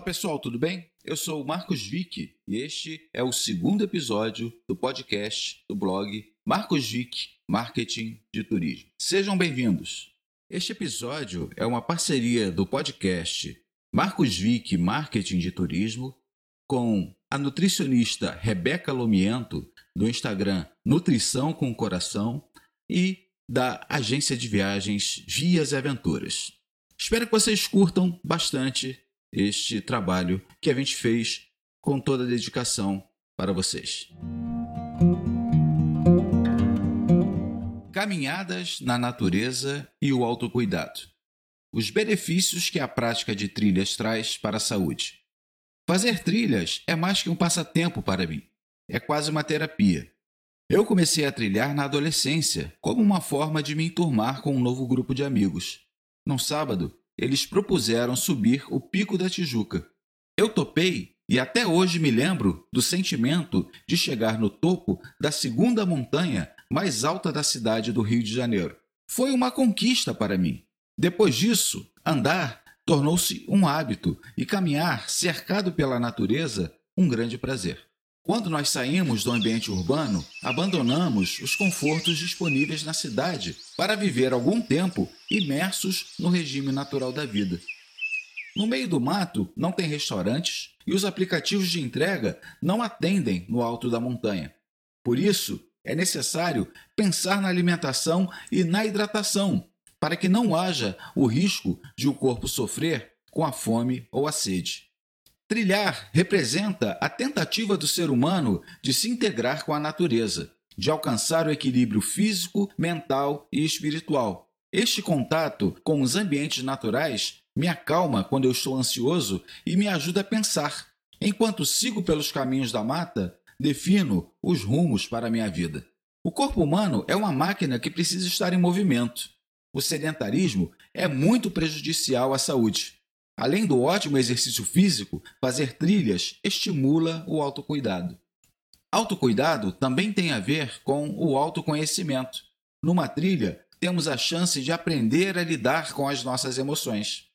Olá pessoal, tudo bem? Eu sou o Marcos Vick e este é o segundo episódio do podcast do blog Marcos Vick Marketing de Turismo. Sejam bem-vindos. Este episódio é uma parceria do podcast Marcos Vick Marketing de Turismo com a nutricionista Rebeca Lomiento do Instagram Nutrição com Coração e da agência de viagens Vias e Aventuras. Espero que vocês curtam bastante este trabalho que a gente fez com toda a dedicação para vocês. Caminhadas na natureza e o autocuidado. Os benefícios que a prática de trilhas traz para a saúde. Fazer trilhas é mais que um passatempo para mim, é quase uma terapia. Eu comecei a trilhar na adolescência, como uma forma de me enturmar com um novo grupo de amigos. Num sábado, eles propuseram subir o Pico da Tijuca. Eu topei e até hoje me lembro do sentimento de chegar no topo da segunda montanha mais alta da cidade do Rio de Janeiro. Foi uma conquista para mim. Depois disso, andar tornou-se um hábito e caminhar cercado pela natureza um grande prazer. Quando nós saímos do ambiente urbano, abandonamos os confortos disponíveis na cidade para viver algum tempo imersos no regime natural da vida. No meio do mato não tem restaurantes e os aplicativos de entrega não atendem no alto da montanha. Por isso, é necessário pensar na alimentação e na hidratação para que não haja o risco de o corpo sofrer com a fome ou a sede. Trilhar representa a tentativa do ser humano de se integrar com a natureza, de alcançar o equilíbrio físico, mental e espiritual. Este contato com os ambientes naturais me acalma quando eu estou ansioso e me ajuda a pensar. Enquanto sigo pelos caminhos da mata, defino os rumos para a minha vida. O corpo humano é uma máquina que precisa estar em movimento. O sedentarismo é muito prejudicial à saúde. Além do ótimo exercício físico, fazer trilhas estimula o autocuidado. Autocuidado também tem a ver com o autoconhecimento. Numa trilha, temos a chance de aprender a lidar com as nossas emoções.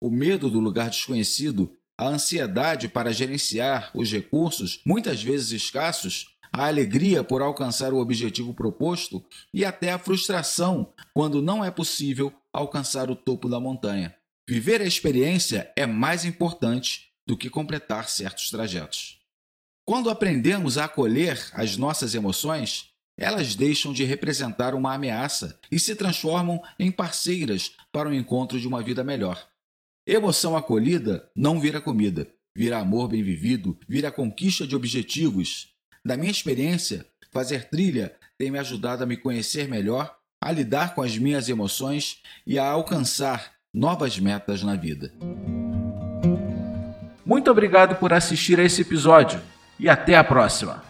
O medo do lugar desconhecido, a ansiedade para gerenciar os recursos, muitas vezes escassos, a alegria por alcançar o objetivo proposto e até a frustração quando não é possível alcançar o topo da montanha. Viver a experiência é mais importante do que completar certos trajetos. Quando aprendemos a acolher as nossas emoções, elas deixam de representar uma ameaça e se transformam em parceiras para o encontro de uma vida melhor. Emoção acolhida não vira comida, vira amor bem vivido, vira conquista de objetivos. Da minha experiência, fazer trilha tem me ajudado a me conhecer melhor, a lidar com as minhas emoções e a alcançar novas metas na vida. Muito obrigado por assistir a esse episódio e até a próxima!